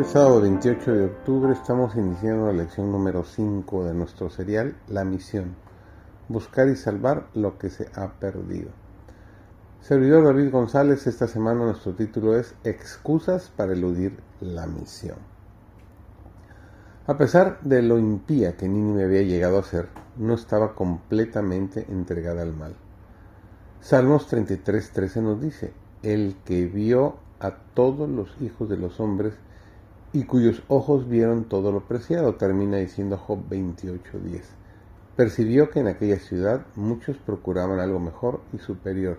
Hoy sábado 28 de octubre estamos iniciando la lección número 5 de nuestro serial La misión, buscar y salvar lo que se ha perdido. Servidor David González, esta semana nuestro título es Excusas para eludir la misión. A pesar de lo impía que me había llegado a ser, no estaba completamente entregada al mal. Salmos 33:13 nos dice, el que vio a todos los hijos de los hombres y cuyos ojos vieron todo lo preciado, termina diciendo Job 28:10. Percibió que en aquella ciudad muchos procuraban algo mejor y superior,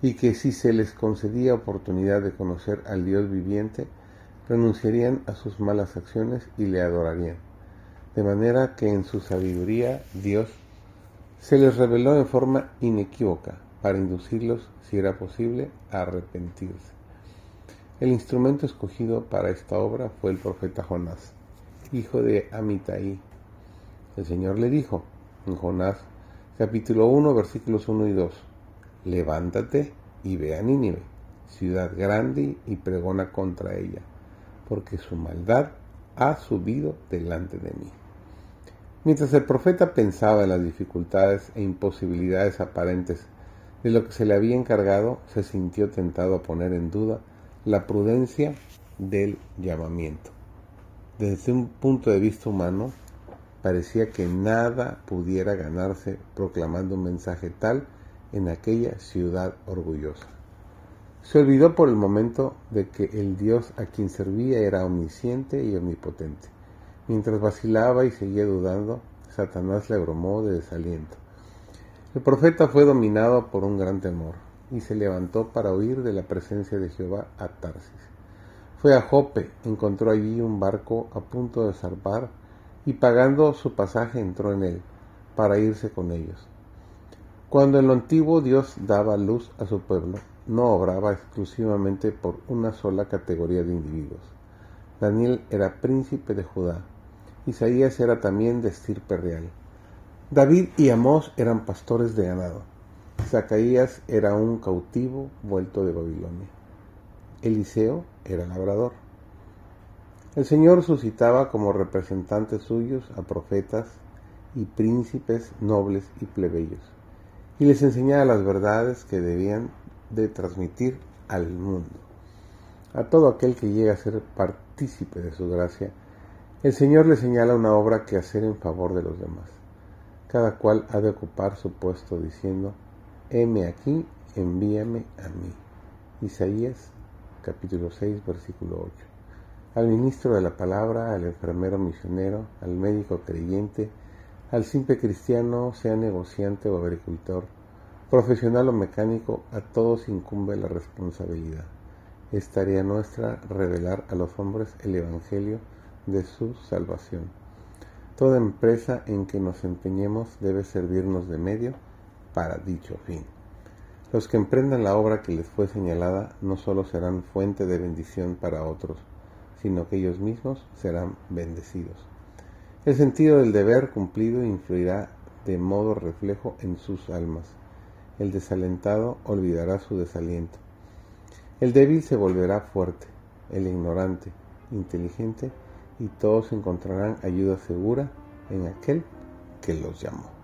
y que si se les concedía oportunidad de conocer al Dios viviente, renunciarían a sus malas acciones y le adorarían. De manera que en su sabiduría Dios se les reveló en forma inequívoca para inducirlos, si era posible, a arrepentirse. El instrumento escogido para esta obra fue el profeta Jonás, hijo de Amitai. El Señor le dijo en Jonás capítulo 1 versículos 1 y 2, levántate y ve a Nínive, ciudad grande, y pregona contra ella, porque su maldad ha subido delante de mí. Mientras el profeta pensaba en las dificultades e imposibilidades aparentes de lo que se le había encargado, se sintió tentado a poner en duda la prudencia del llamamiento. Desde un punto de vista humano, parecía que nada pudiera ganarse proclamando un mensaje tal en aquella ciudad orgullosa. Se olvidó por el momento de que el Dios a quien servía era omnisciente y omnipotente. Mientras vacilaba y seguía dudando, Satanás le abrumó de desaliento. El profeta fue dominado por un gran temor y se levantó para huir de la presencia de Jehová a Tarsis. Fue a Jope, encontró allí un barco a punto de zarpar y pagando su pasaje entró en él para irse con ellos. Cuando en lo antiguo Dios daba luz a su pueblo, no obraba exclusivamente por una sola categoría de individuos. Daniel era príncipe de Judá, Isaías era también de estirpe real. David y Amós eran pastores de ganado. Zacaías era un cautivo vuelto de Babilonia. Eliseo era labrador. El Señor suscitaba como representantes suyos a profetas y príncipes nobles y plebeyos, y les enseñaba las verdades que debían de transmitir al mundo. A todo aquel que llega a ser partícipe de su gracia, el Señor le señala una obra que hacer en favor de los demás cada cual ha de ocupar su puesto diciendo, heme aquí, envíame a mí. Isaías capítulo 6 versículo 8. Al ministro de la palabra, al enfermero misionero, al médico creyente, al simple cristiano, sea negociante o agricultor, profesional o mecánico, a todos incumbe la responsabilidad. Es tarea nuestra revelar a los hombres el Evangelio de su salvación. Toda empresa en que nos empeñemos debe servirnos de medio para dicho fin. Los que emprendan la obra que les fue señalada no solo serán fuente de bendición para otros, sino que ellos mismos serán bendecidos. El sentido del deber cumplido influirá de modo reflejo en sus almas. El desalentado olvidará su desaliento. El débil se volverá fuerte, el ignorante, inteligente y todos encontrarán ayuda segura en aquel que los llamó.